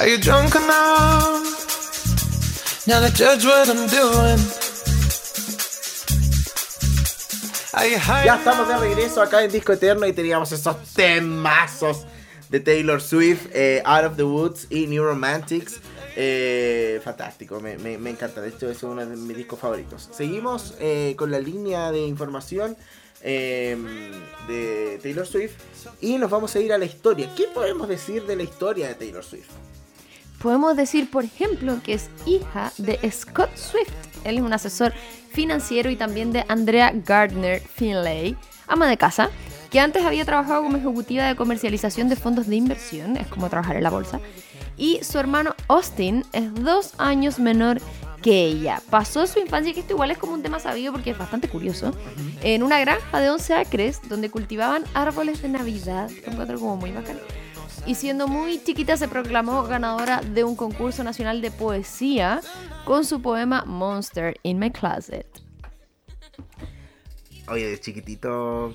Are you drunk enough now to judge what I'm doing? Ya estamos de regreso acá en Disco Eterno y teníamos esos temazos de Taylor Swift, eh, Out of the Woods y New Romantics. Eh, fantástico, me, me- me encanta. De hecho, es uno de mis discos favoritos. Seguimos eh, con la línea de información eh, de Taylor Swift y nos vamos a ir a la historia. ¿Qué podemos decir de la historia de Taylor Swift? Podemos decir, por ejemplo, que es hija de Scott Swift. Él es un asesor financiero y también de Andrea Gardner Finlay, ama de casa, que antes había trabajado como ejecutiva de comercialización de fondos de inversión, es como trabajar en la bolsa. Y su hermano Austin es dos años menor que ella. Pasó su infancia, que esto igual es como un tema sabido porque es bastante curioso, en una granja de 11 acres donde cultivaban árboles de Navidad. Lo encuentro como muy bacán y siendo muy chiquita se proclamó ganadora de un concurso nacional de poesía con su poema Monster in My Closet. Oye, de chiquitito,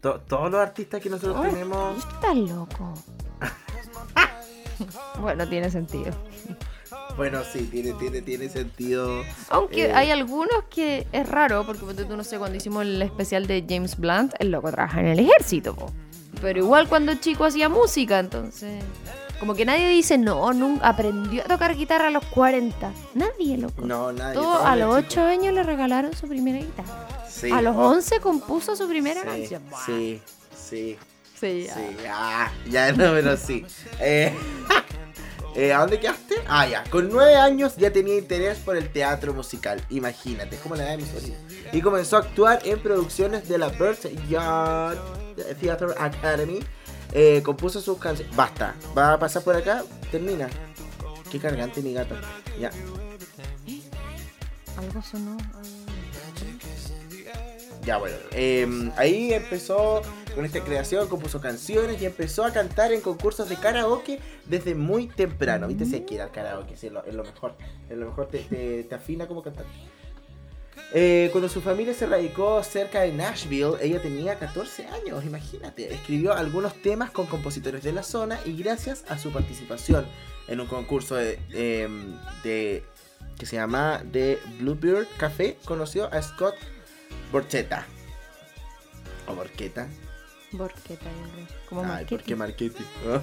to- todos los artistas que nosotros Ay, tenemos... Estás loco. bueno, tiene sentido. Bueno, sí, tiene, tiene, tiene sentido. Aunque Eh, hay algunos que es raro, porque tú no sé, cuando hicimos el especial de James Blunt, el loco trabaja en el ejército, po. Pero igual cuando chico hacía música, entonces. Como que nadie dice, no, nunca aprendió a tocar guitarra a los 40. Nadie, loco. No, nadie. Todo, a los chico. 8 años le regalaron su primera guitarra. Sí. A los Oh, 11 compuso su primera sí, canción. Sí, sí, Sí, sí. Ah, ya no, pero sí. Eh, eh, ¿A dónde quedaste? Ah, ya. Con nueve años ya tenía interés por el teatro musical. Imagínate, es como la edad de mi sobrino. Y comenzó a actuar en producciones de la Birds Yard Theatre Academy. Eh, compuso sus canciones. Basta, va a pasar por acá. Termina. Qué cargante mi gata. Ya. Algo sonó. Ya bueno, eh, ahí empezó con esta creación, compuso canciones y empezó a cantar en concursos de karaoke desde muy temprano. ¿Viste? Si quiere el karaoke, sí, es lo, mejor. Es lo mejor, te, te- afina como cantante. Eh, cuando su familia se radicó cerca de Nashville, ella tenía 14 años, imagínate. Escribió algunos temas con compositores de la zona y gracias a su participación en un concurso de, em, que se llama The Bluebird Café, conoció a Scott Borchetta. O Borqueta. Borqueta, yo creo. Como Ay, marketing. ¿por qué marketing? Ah.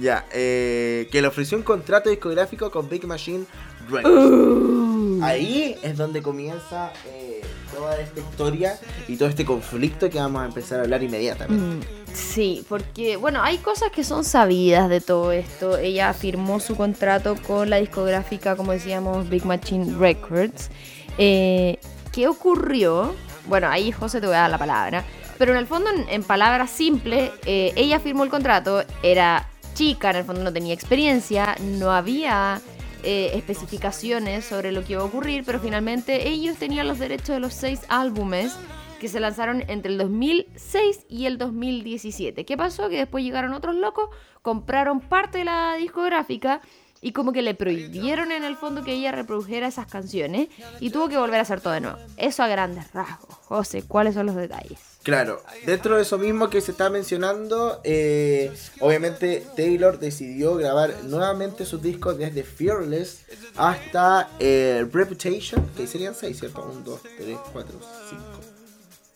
Ya, eh, que le ofreció un contrato discográfico con Big Machine Records. Ahí es donde comienza eh, toda esta historia y todo este conflicto que vamos a empezar a hablar inmediatamente. Mm, Sí, porque, bueno, hay cosas que son sabidas de todo esto. Ella firmó su contrato con la discográfica, como decíamos, Big Machine Records. Eh, ¿Qué ocurrió? Bueno, ahí José te voy a dar la palabra. Pero en el fondo, en, palabras simples, eh, ella firmó el contrato, era chica, en el fondo no tenía experiencia, no había eh, especificaciones sobre lo que iba a ocurrir, pero finalmente ellos tenían los derechos de los seis álbumes que se lanzaron entre el 2006 y el 2017. ¿Qué pasó? Que después llegaron otros locos, compraron parte de la discográfica y como que le prohibieron en el fondo que ella reprodujera esas canciones y tuvo que volver a hacer todo de nuevo. Eso a grandes rasgos. José, ¿cuáles son los detalles? Claro, dentro de eso mismo que se está mencionando, eh, obviamente Taylor decidió grabar nuevamente sus discos desde Fearless hasta eh, Reputation, que serían 6, ¿cierto? 1, 2, 3, 4, 5.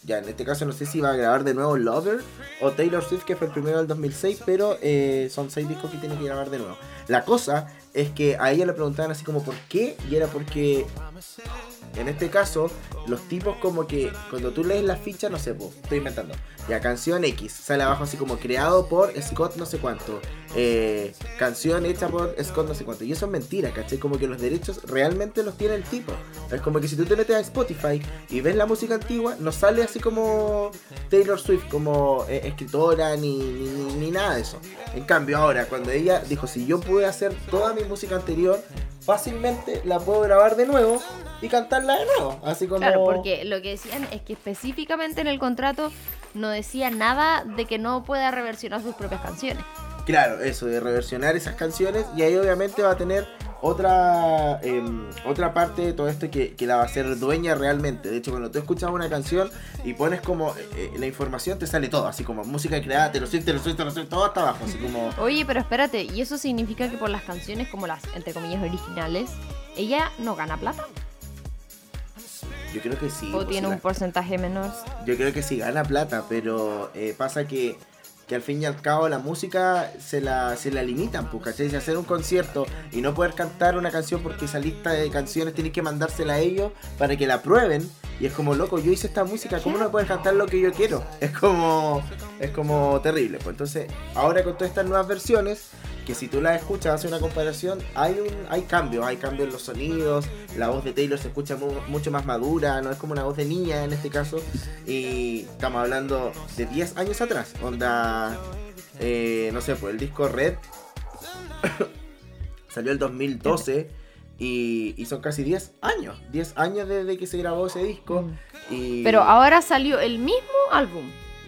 Ya, en este caso no sé si va a grabar de nuevo Lover o Taylor Swift, que fue el primero del 2006, pero eh, son 6 discos que tiene que grabar de nuevo. La cosa es que a ella le preguntaban así como ¿por qué? Y era porque en este caso, los tipos como que cuando tú lees la ficha, no sé, po, estoy inventando. Ya, canción X, sale abajo así como creado por Scott no sé cuánto. eh, canción hecha por Scott no sé cuánto. Y eso es mentira, ¿cachai? Como que los derechos realmente los tiene el tipo. Es como que si tú te metes a Spotify y ves la música antigua, no sale así como Taylor Swift, como eh, escritora, ni, ni, nada de eso. En cambio, ahora, cuando ella dijo, si yo pude hacer toda mi música anterior, fácilmente la puedo grabar de nuevo y cantarla de nuevo. Así como... Claro, porque lo que decían es que específicamente en el contrato no decía nada de que no pueda reversionar sus propias canciones. Claro, eso, de reversionar esas canciones y ahí obviamente va a tener otra em, otra parte de todo esto que, que la va a hacer dueña realmente. De hecho, cuando tú escuchas una canción y pones como eh, eh, la información, te sale todo, así como música creada, te lo sientes, te lo sientes, te lo todo hasta abajo, así como... Oye, pero espérate, ¿y eso significa que por las canciones como las, entre comillas, originales, ella no gana plata? Yo creo que sí. ¿O pues, tiene un porcentaje menor? Yo creo que sí gana plata, pero eh, pasa que, que al fin y al cabo la música se la, se la limitan, pues, ¿cachai? Si hacer un concierto y no poder cantar una canción porque esa lista de canciones tienes que mandársela a ellos para que la prueben. Y es como, loco, yo hice esta música, ¿cómo no puedes cantar lo que yo quiero? Es como, es como terrible. Pues entonces, ahora con todas estas nuevas versiones, que si tú las escuchas, hace una comparación, hay un hay cambios, hay cambios en los sonidos, la voz de Taylor se escucha mu- mucho más madura, no es como una voz de niña en este caso, y estamos hablando de 10 años atrás, onda, eh, no sé, pues el disco Red salió el 2012 y, y son casi 10 años, 10 años desde que se grabó ese disco. Y, Pero ahora salió el mismo álbum.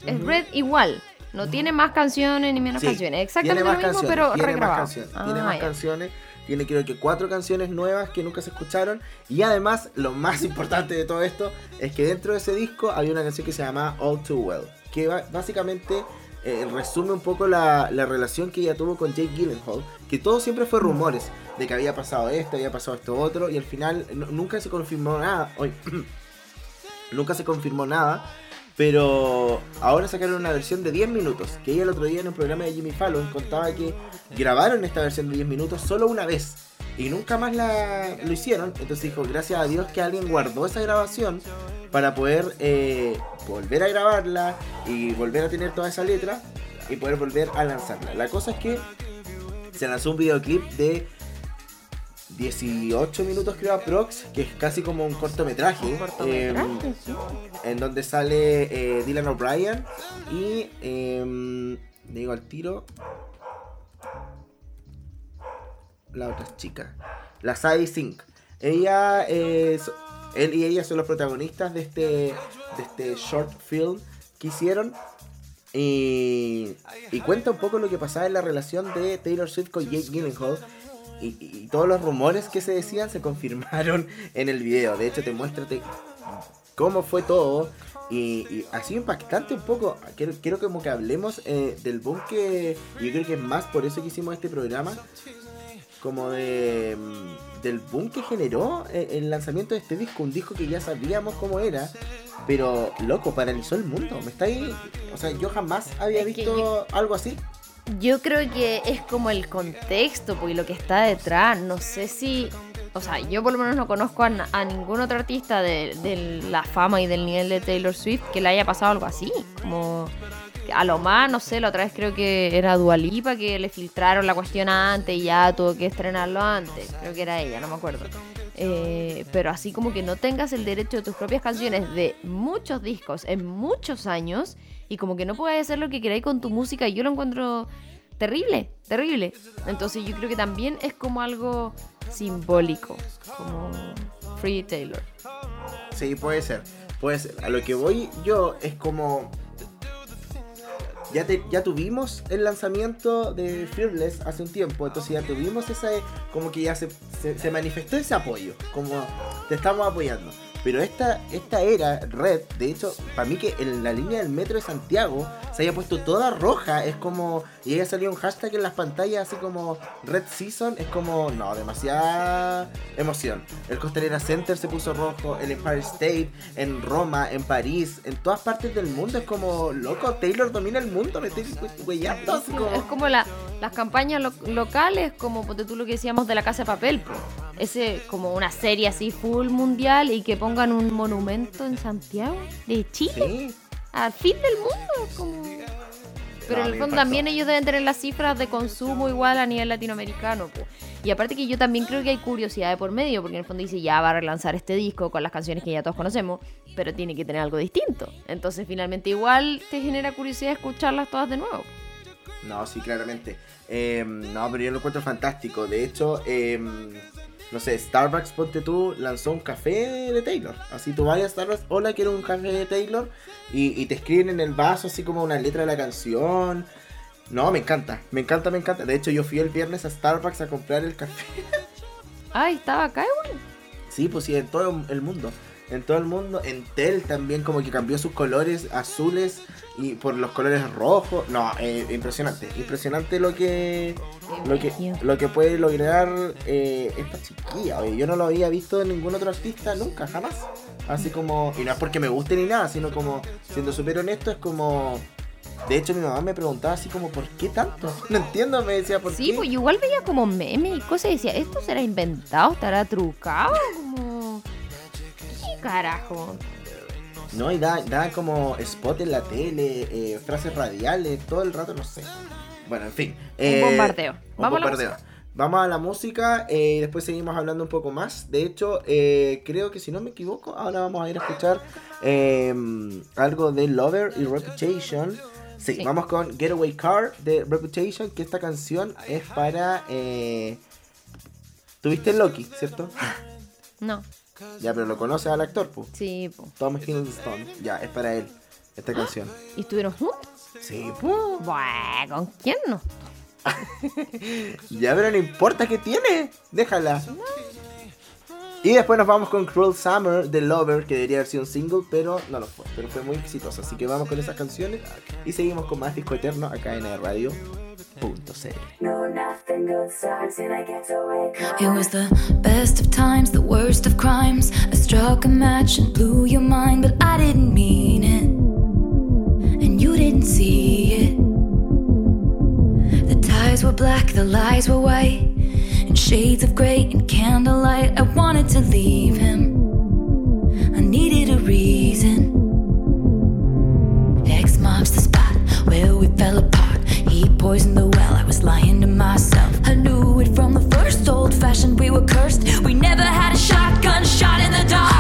Es. Red igual. No tiene más canciones ni menos Sí, canciones. Exactamente tiene lo mismo, canciones, pero tiene regrabado. Más canciones, tiene Ah, más canciones. Tiene creo que cuatro canciones nuevas que nunca se escucharon. Y además, lo más importante de todo esto es que dentro de ese disco había una canción que se llama All Too Well. Que básicamente eh, resume un poco la, la relación que ella tuvo con Jake Gyllenhaal. Que todo siempre fue rumores de que había pasado esto, había pasado esto otro. Y al final nu- nunca se confirmó nada. Hoy, nunca se confirmó nada. Pero ahora sacaron una versión de 10 minutos. Que ella el otro día en un programa de Jimmy Fallon contaba que grabaron esta versión de 10 minutos solo una vez. Y nunca más la, lo hicieron. Entonces dijo, gracias a Dios que alguien guardó esa grabación para poder eh, volver a grabarla y volver a tener toda esa letra y poder volver a lanzarla. La cosa es que se lanzó un videoclip de 18 minutos creo aprox, que es casi como un cortometraje. Un cortometraje, em, sí. en donde sale eh, Dylan O'Brien y le digo al tiro la otra chica la Sadie Sink ella es él y ella son los protagonistas de este de este short film que hicieron y, y cuenta un poco lo que pasaba en la relación de Taylor Swift con Jake Gyllenhaal y, y- todos los rumores que se decían se confirmaron en el video. De hecho, te muestra te- cómo fue todo. Y, y ha sido impactante un poco. Quiero, quiero como que hablemos eh, del boom que yo creo que es más por eso que hicimos este programa. Como de mm, del boom que generó eh, el lanzamiento de este disco. Un disco que ya sabíamos cómo era. Pero, loco, paralizó el mundo. Me está ahí. O sea, yo jamás había Es visto yo- algo así. Yo creo que es como el contexto, porque lo que está detrás, no sé si... O sea, yo por lo menos no conozco a, a ningún otro artista de, de la fama y del nivel de Taylor Swift que le haya pasado algo así. Como a lo más, no sé, la otra vez creo que era Dualipa que le filtraron la cuestión antes y ya tuvo que estrenarlo antes. Creo que era ella, no me acuerdo. Eh, pero así como que no tengas el derecho de tus propias canciones de muchos discos en muchos años y como que no puedas hacer lo que queráis con tu música, yo lo encuentro terrible, terrible. Entonces yo creo que también es como algo simbólico, como Free Taylor. Sí, puede ser. Puede ser. A lo que voy yo es como. Ya, te- ya tuvimos el lanzamiento de Fearless hace un tiempo, entonces ya tuvimos esa. Como que ya se, se, se manifestó ese apoyo, como te estamos apoyando. Pero esta, esta era red, de hecho, para mí que en la línea del metro de Santiago se haya puesto toda roja, es como. Y haya salido un hashtag en las pantallas así como Red Season, es como. No, demasiada emoción. El Costanera Center se puso rojo, el Empire State, en Roma, en París, en todas partes del mundo, es como. Loco, Taylor domina el mundo, me estoy güeyando así Es como. como la- las campañas lo- locales, como ponte tú lo que decíamos de la Casa de Papel, po. ese como una serie así full mundial y que pongan un monumento en Santiago de Chile, Sí. al fin del mundo, como... Pero No, en el fondo también ellos deben tener las cifras de consumo igual a nivel latinoamericano. po. Y aparte que yo también creo que hay curiosidad de por medio, porque en el fondo dice ya va a relanzar este disco con las canciones que ya todos conocemos, pero tiene que tener algo distinto. Entonces finalmente igual te genera curiosidad escucharlas todas de nuevo. No, sí, claramente. Eh, no, pero yo lo encuentro fantástico. De hecho, eh, no sé, Starbucks, ponte tú, lanzó un café de Taylor. Así tú vayas a Starbucks, hola, quiero un café de Taylor. Y, y te escriben en el vaso así como una letra de la canción. No, me encanta, me encanta, me encanta. De hecho, yo fui el viernes a Starbucks a comprar el café. Ay, estaba acá. Sí, pues sí, en todo el mundo. En todo el mundo. En Tel también como que cambió sus colores azules y por los colores rojos. No, eh, impresionante. Impresionante lo que lo que, lo que puede lograr eh, esta chiquilla. oye. Yo no lo había visto en ningún otro artista nunca, jamás. Así como, y no es porque me guste ni nada, sino como, siendo súper honesto, es como... De hecho, mi mamá me preguntaba así como, ¿por qué tanto? No entiendo, me decía, ¿por Sí, qué? pues yo igual veía como memes y cosas y decía, ¿esto será inventado? ¿Estará trucado? Como... ¿Qué carajo? No, y da, da como spot en la tele, eh, frases radiales, todo el rato, no sé. Bueno, en fin. eh, bombardeo. un Vamos a la bombardeo. Vamos a la música eh, y después seguimos hablando un poco más. De hecho, creo que si no me equivoco, ahora vamos a ir a escuchar eh, algo de Lover y Reputation. Sí, Sí. vamos con Getaway Car de Reputation, que esta canción es para... Eh, Tuviste Loki, ¿cierto? No, ya, pero lo conoces al actor, pues. sí, po. Tom Hiddleston. Ya, es para él, esta canción. ¿Y estuvieron juntos? Sí, pues. Buah, ¿con quién no? Ya, pero no importa que tiene. Déjala. Y después nos vamos con Cruel Summer de Lover, que debería haber sido un single, pero no lo fue. Pero fue muy exitoso. Así que vamos con esas canciones y seguimos con más disco eterno acá en el radio. Punto cero. No, nothing good starts and I get away. It was the best of times, the worst of crimes. I struck a match and blew your mind, but I didn't mean it. And you didn't see it. The ties were black, the lies were white. In shades of gray and candlelight, I wanted to leave him. Poisoned the well, I was lying to myself. I knew it from the first old fashioned, we were cursed. We never had a shotgun shot in the dark.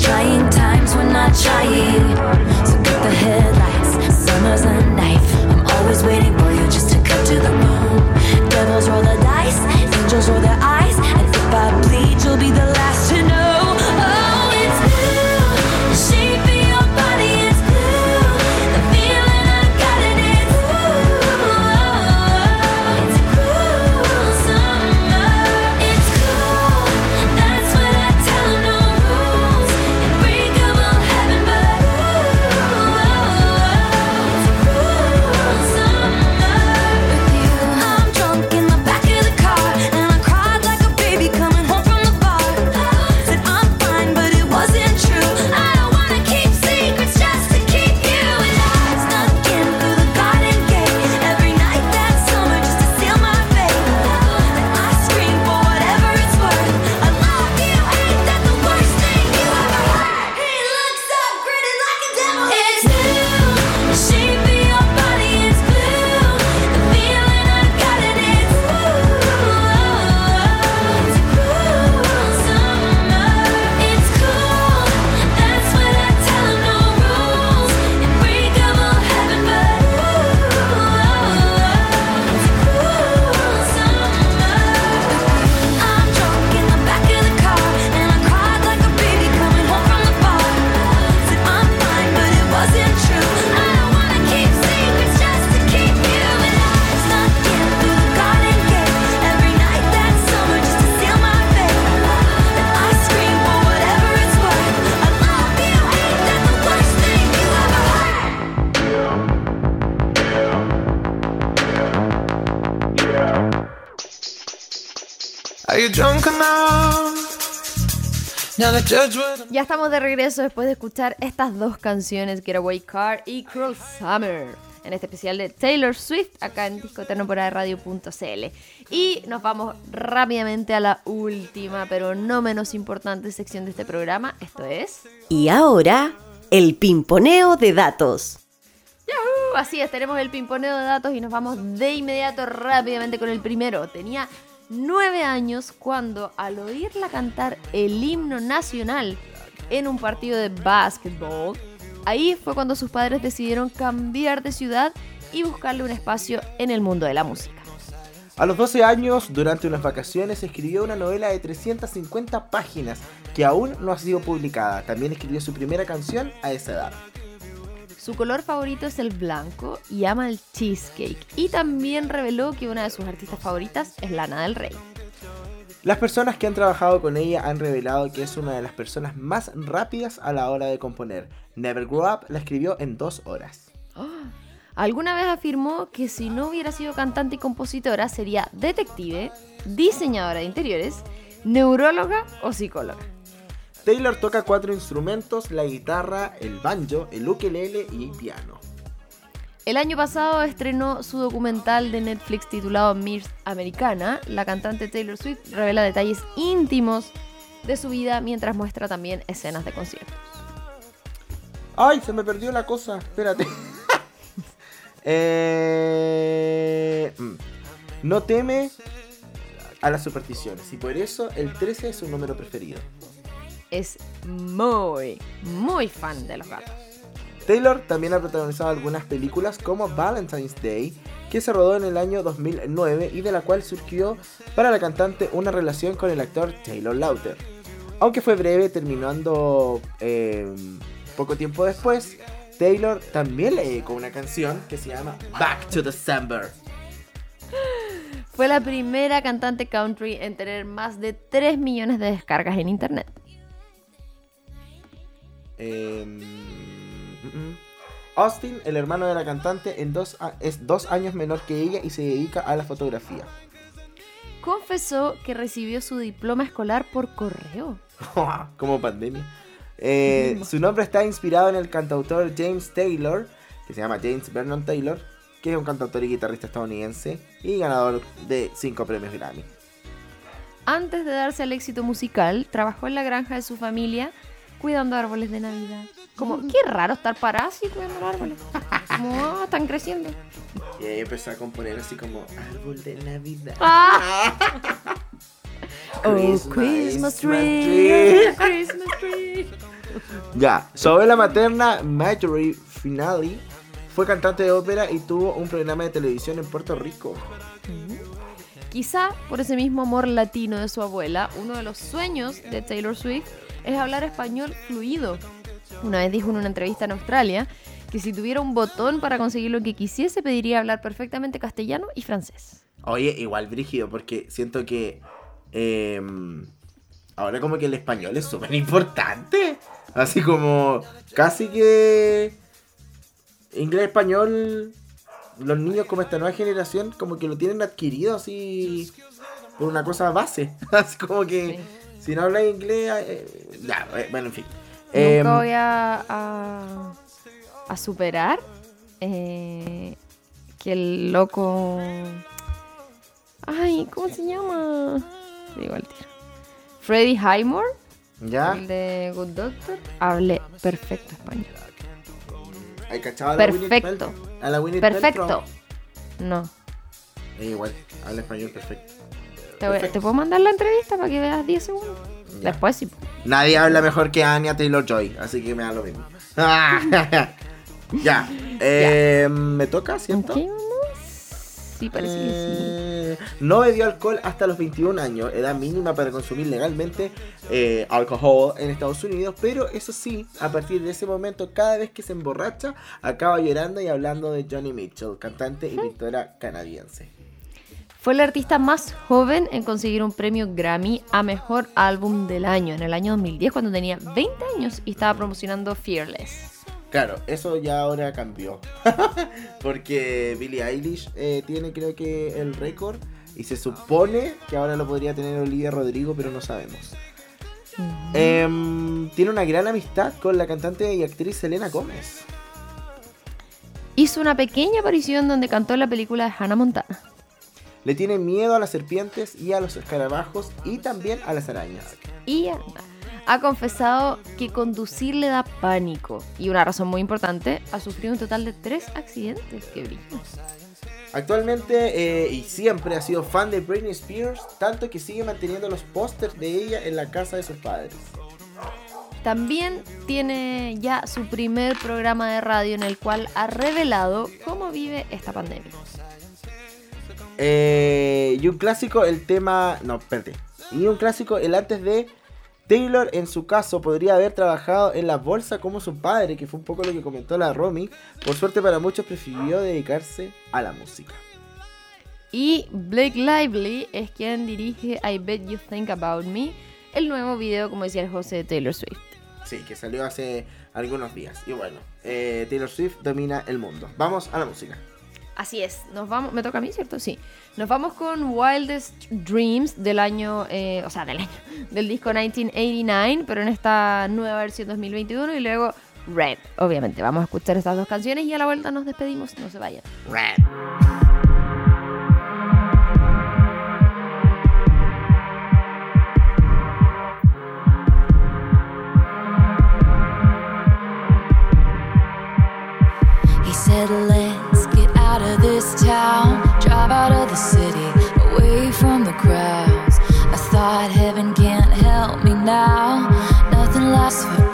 Trying times, we're not trying. Ya estamos de regreso después de escuchar estas dos canciones, Getaway Car y Cruel Summer, en este especial de Taylor Swift, acá en discoterno por radio.cl. Y nos vamos rápidamente a la última, pero no menos importante sección de este programa, esto es... Y ahora, el pimponeo de datos. ¡Yahoo! Así es, tenemos el pimponeo de datos y nos vamos de inmediato rápidamente con el primero. Tenía nueve años cuando al oírla cantar el himno nacional en un partido de básquetbol, ahí fue cuando sus padres decidieron cambiar de ciudad y buscarle un espacio en el mundo de la música. A los 12 años, durante unas vacaciones, escribió una novela de 350 páginas que aún no ha sido publicada. También escribió su primera canción a esa edad. Su color favorito es el blanco y ama el cheesecake. Y también reveló que una de sus artistas favoritas es Lana del Rey. Las personas que han trabajado con ella han revelado que es una de las personas más rápidas a la hora de componer. Never Grow Up la escribió en dos horas. Alguna vez afirmó que si no hubiera sido cantante y compositora sería detective, diseñadora de interiores, neuróloga o psicóloga. Taylor toca cuatro instrumentos, la guitarra, el banjo, el ukelele y el piano. El año pasado estrenó su documental de Netflix titulado Miss Americana. La cantante Taylor Swift revela detalles íntimos de su vida mientras muestra también escenas de conciertos. ¡Ay! Se me perdió la cosa. Espérate. Eh, mm. no teme a las supersticiones y por eso el 13 es su número preferido. Es muy, muy fan de los gatos. Taylor también ha protagonizado algunas películas como Valentine's Day, que se rodó en el año 2009 y de la cual surgió para la cantante una relación con el actor Taylor Lauter. Aunque fue breve, terminando eh, poco tiempo después, Taylor también le dedicó una canción que se llama Back to December. Fue la primera cantante country en tener más de 3 millones de descargas en internet. Eh, mm, mm. Austin, el hermano de la cantante, en dos es dos años menor que ella y se dedica a la fotografía. Confesó que recibió su diploma escolar por correo. Como pandemia. Eh, su nombre está inspirado en el cantautor James Taylor, que se llama James Vernon Taylor, que es un cantautor y guitarrista estadounidense y ganador de 5 premios Grammy. Antes de darse al éxito musical, trabajó en la granja de su familia cuidando árboles de Navidad. Como, qué raro estar parado así cuidando los árboles. Como, ah, están creciendo. Y ahí empezó a componer así como árbol de Navidad. Ah. Oh, Christmas, tree. Christmas tree. Ya, su abuela materna, Marjorie Finale, fue cantante de ópera y tuvo un programa de televisión en Puerto Rico. Quizá por ese mismo amor latino de su abuela, uno de los sueños de Taylor Swift es hablar español fluido. Una vez dijo en una entrevista en Australia que si tuviera un botón para conseguir lo que quisiese, pediría hablar perfectamente castellano y francés. Oye, igual brígido, porque siento que eh, ahora como que el español es súper importante. Así como casi que inglés, español, los niños como esta nueva generación como que lo tienen adquirido así por una cosa base. Así como que si no hablas inglés, eh, ya, eh, bueno, en fin. Em, Nunca voy a, a, a superar eh, que el loco... Ay, ¿cómo se llama? Te digo al tiro. Freddie Highmore, ¿Ya? el de Good Doctor, hable perfecto español. ¿Hay cachado a la Gwyneth Perfecto. A la Perfecto. No. Igual, habla español perfecto. Te, voy- Perfecto. ¿te puedo mandar la entrevista para que veas 10 segundos? Ya. Después sí. Nadie habla mejor que Anya Taylor Joy, así que me da lo mismo. ya. Eh, ¿Me toca, cierto? ¿Qué? Sí, parece que sí. Eh, No bebió alcohol hasta los 21 años, edad mínima para consumir legalmente eh, alcohol en Estados Unidos, pero eso sí, a partir de ese momento, cada vez que se emborracha, acaba llorando y hablando de Johnny Mitchell, cantante y pintora canadiense. Fue el artista más joven en conseguir un premio Grammy a Mejor Álbum del Año en el año 2010 cuando tenía 20 años y estaba promocionando Fearless. Claro, eso ya ahora cambió. Porque Billie Eilish eh, tiene creo que el récord y se supone que ahora lo podría tener Olivia Rodrigo, pero no sabemos. Em, tiene una gran amistad con la cantante y actriz Selena Gómez. Hizo una pequeña aparición donde cantó la película de Hannah Montana. Le tiene miedo a las serpientes y a los escarabajos y también a las arañas. Y. Ha confesado que conducir le da pánico. Y una razón muy importante, ha sufrido un total de tres accidentes. ¡Qué brillo! Actualmente eh, y siempre ha sido fan de Britney Spears, tanto que sigue manteniendo los pósters de ella en la casa de sus padres. También tiene ya su primer programa de radio en el cual ha revelado cómo vive esta pandemia. Eh, y un clásico, el tema. No, espérate. Y un clásico, el antes de. Taylor, en su caso, podría haber trabajado en la bolsa como su padre, que fue un poco lo que comentó la Romy. Por suerte para muchos, prefirió dedicarse a la música. Y Blake Lively es quien dirige I Bet You Think About Me, el nuevo video, como decía el José de Taylor Swift. Sí, que salió hace algunos días. Y bueno, eh, Taylor Swift domina el mundo. Vamos a la música. Así es, nos vamos, me toca a mí, ¿cierto? Sí. Nos vamos con Wildest Dreams del año, eh, o sea, del año, del disco 1989, pero en esta nueva versión 2021 y luego Red, obviamente. Vamos a escuchar estas dos canciones y a la vuelta nos despedimos, no se vayan. Red. He said, this town, drive out of the city, away from the crowds. I thought heaven can't help me now, nothing lasts forever.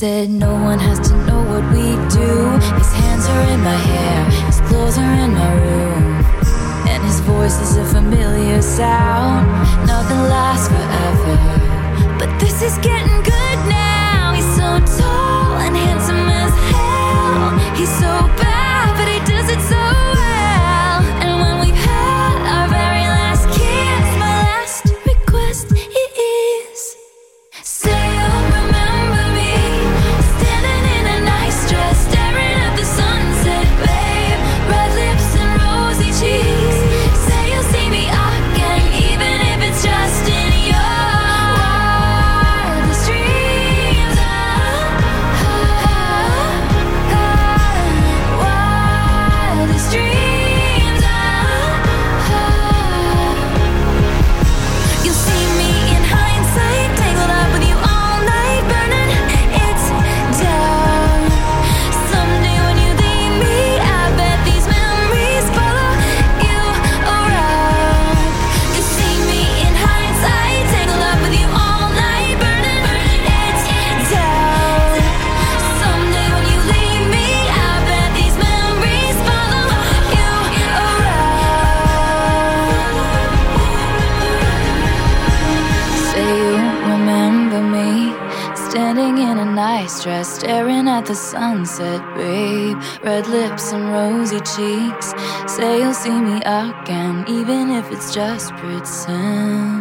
Said no one has to know what we do. His hands are in my hair, his clothes are in my room. And his voice is a familiar sound. Nothing lasts forever. But this is getting good now. He's so tall and handsome as hell. He's so bad, but he does it so sunset, babe. Red lips and rosy cheeks. Say you'll see me again, even if it's just pretend.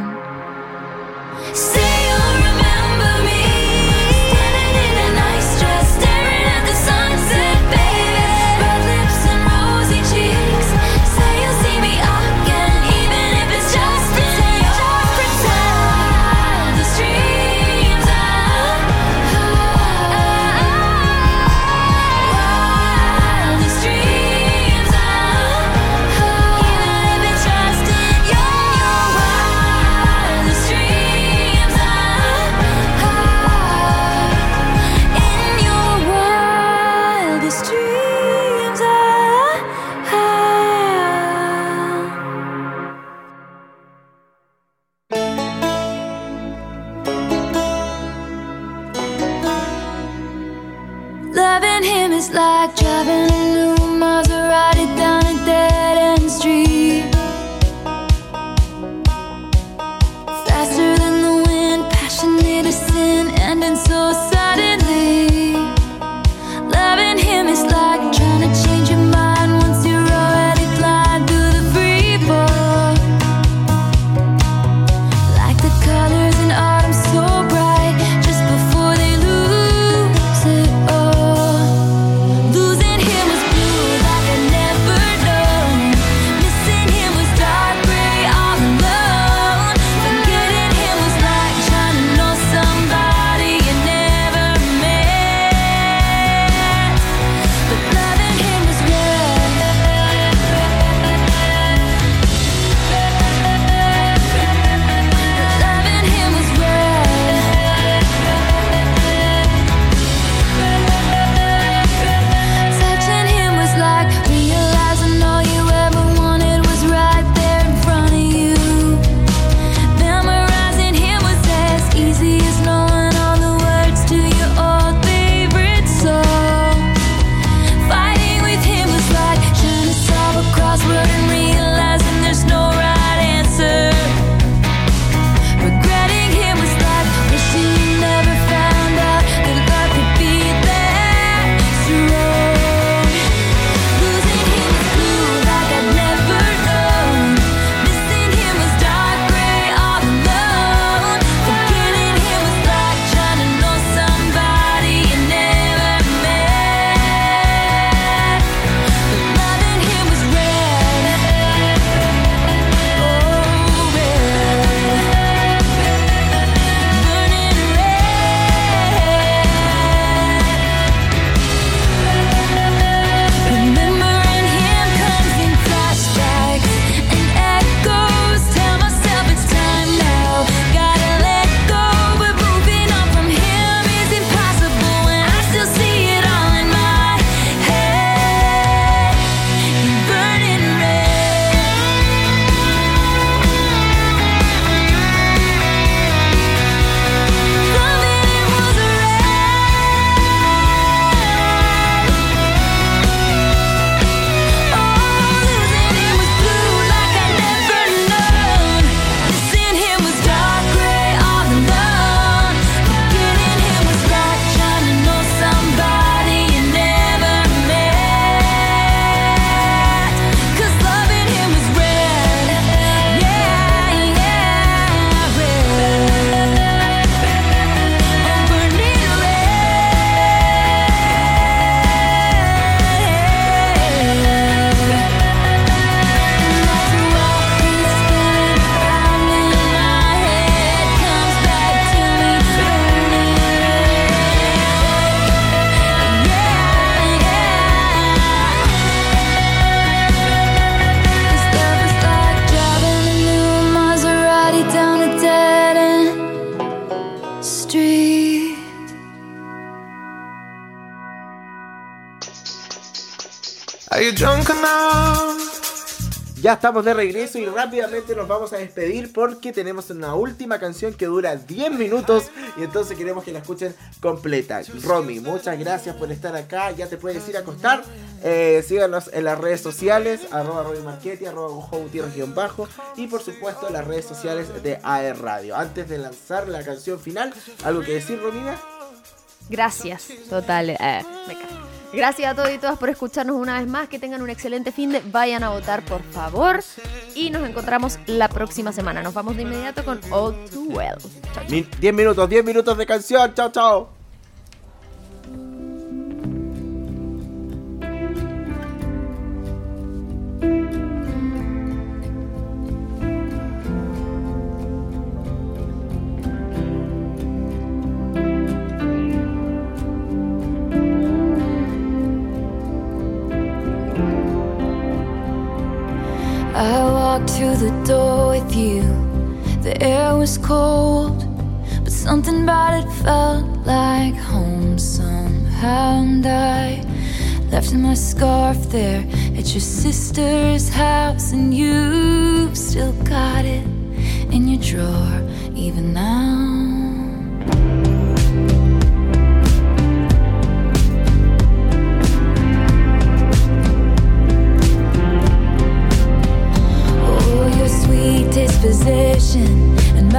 Ya estamos de regreso y rápidamente nos vamos a despedir porque tenemos una última canción que dura 10 minutos y entonces queremos que la escuchen completa. Romy, muchas gracias por estar acá. Ya te puedes ir a acostar. Eh, síganos en las redes sociales, arroba Romy Marchetti, arroba bajo y por supuesto las redes sociales de AE Radio. Antes de lanzar la canción final, ¿algo que decir, Romina? Gracias, total. Eh. Gracias a todos y todas por escucharnos una vez más. Que tengan un excelente fin de. Vayan a votar, por favor. Y nos encontramos la próxima semana. Nos vamos de inmediato con All Too Well. Chao, chao. 10 minutos, 10 minutos de canción. Chao, chao. I walked to the door with you. The air was cold, but something about it felt like home somehow. And I left my scarf there at your sister's house, and you've still got it in your drawer even now.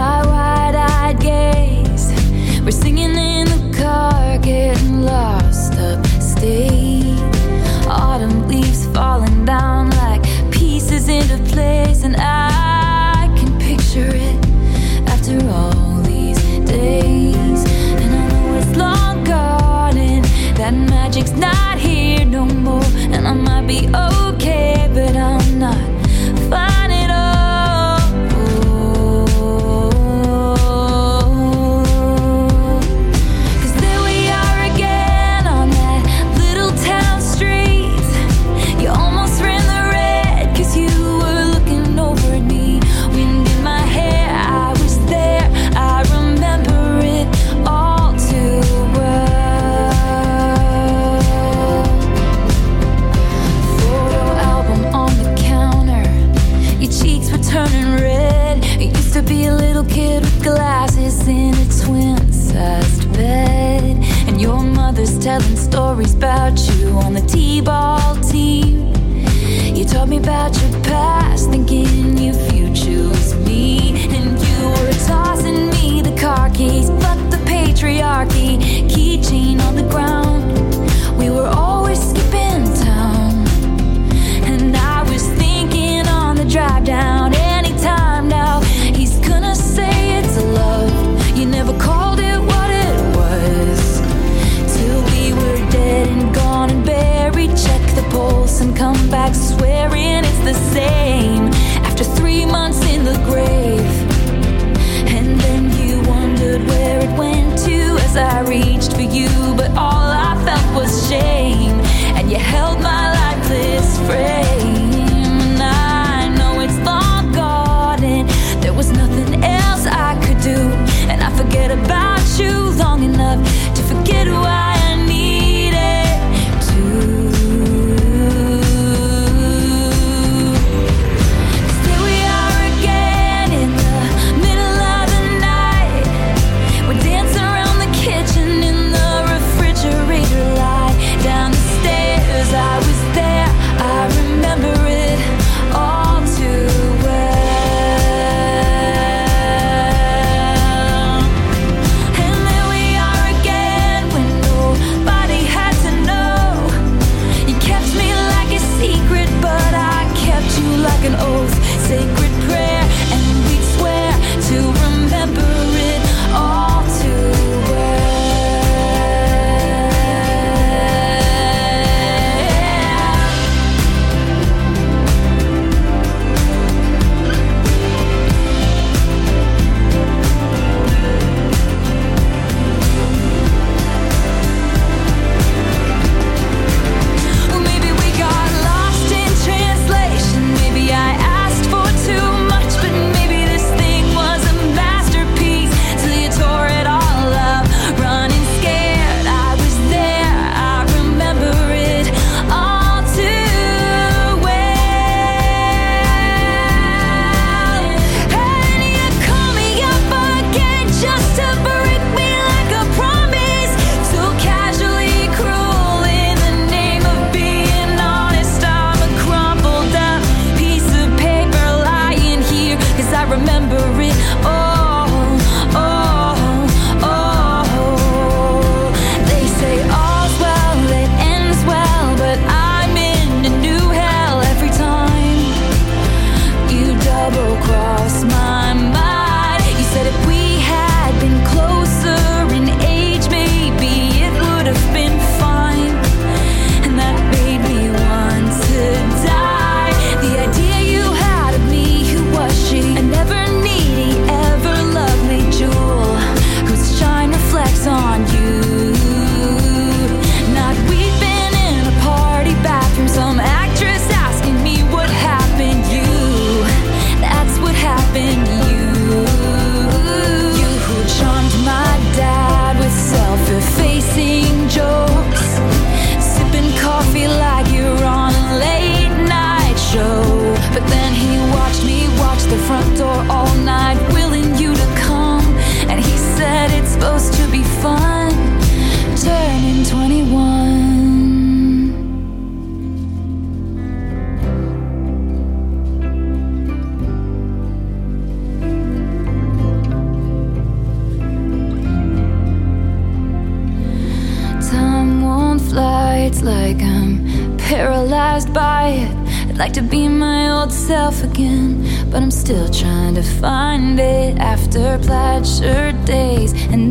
I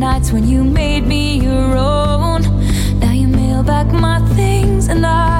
nights when you made me your own. Now you mail back my things and I.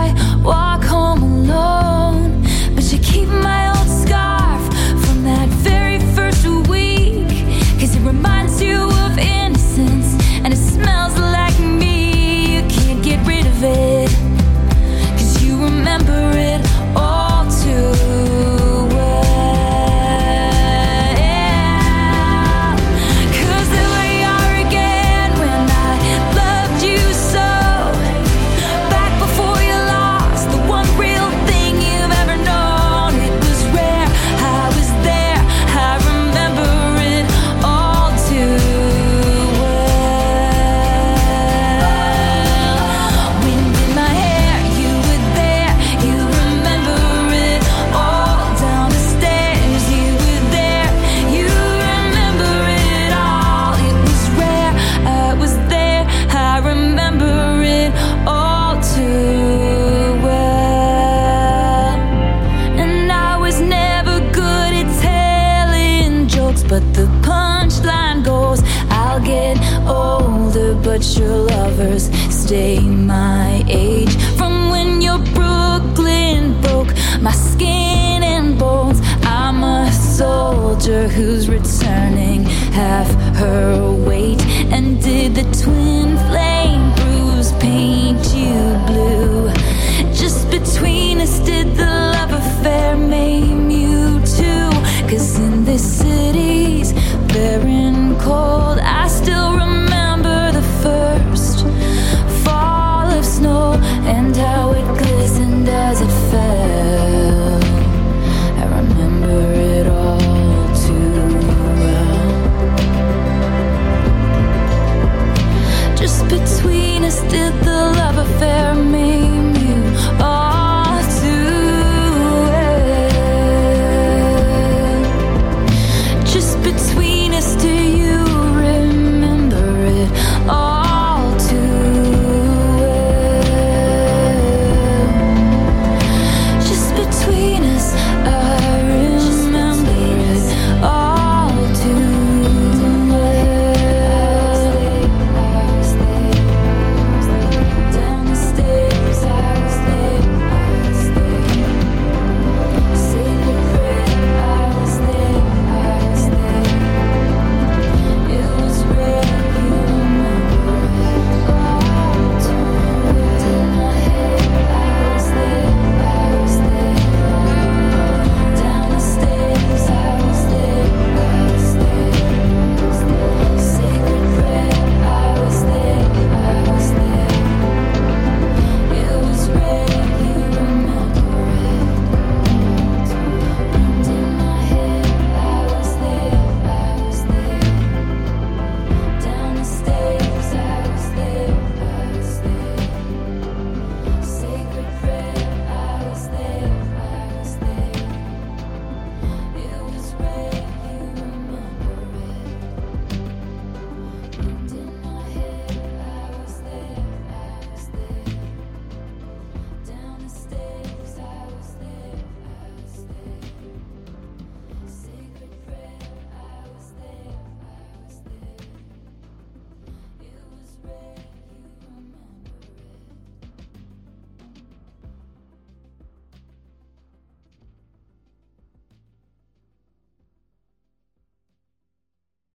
my skin and bones. I'm a soldier who's returning half her weight. And did the twin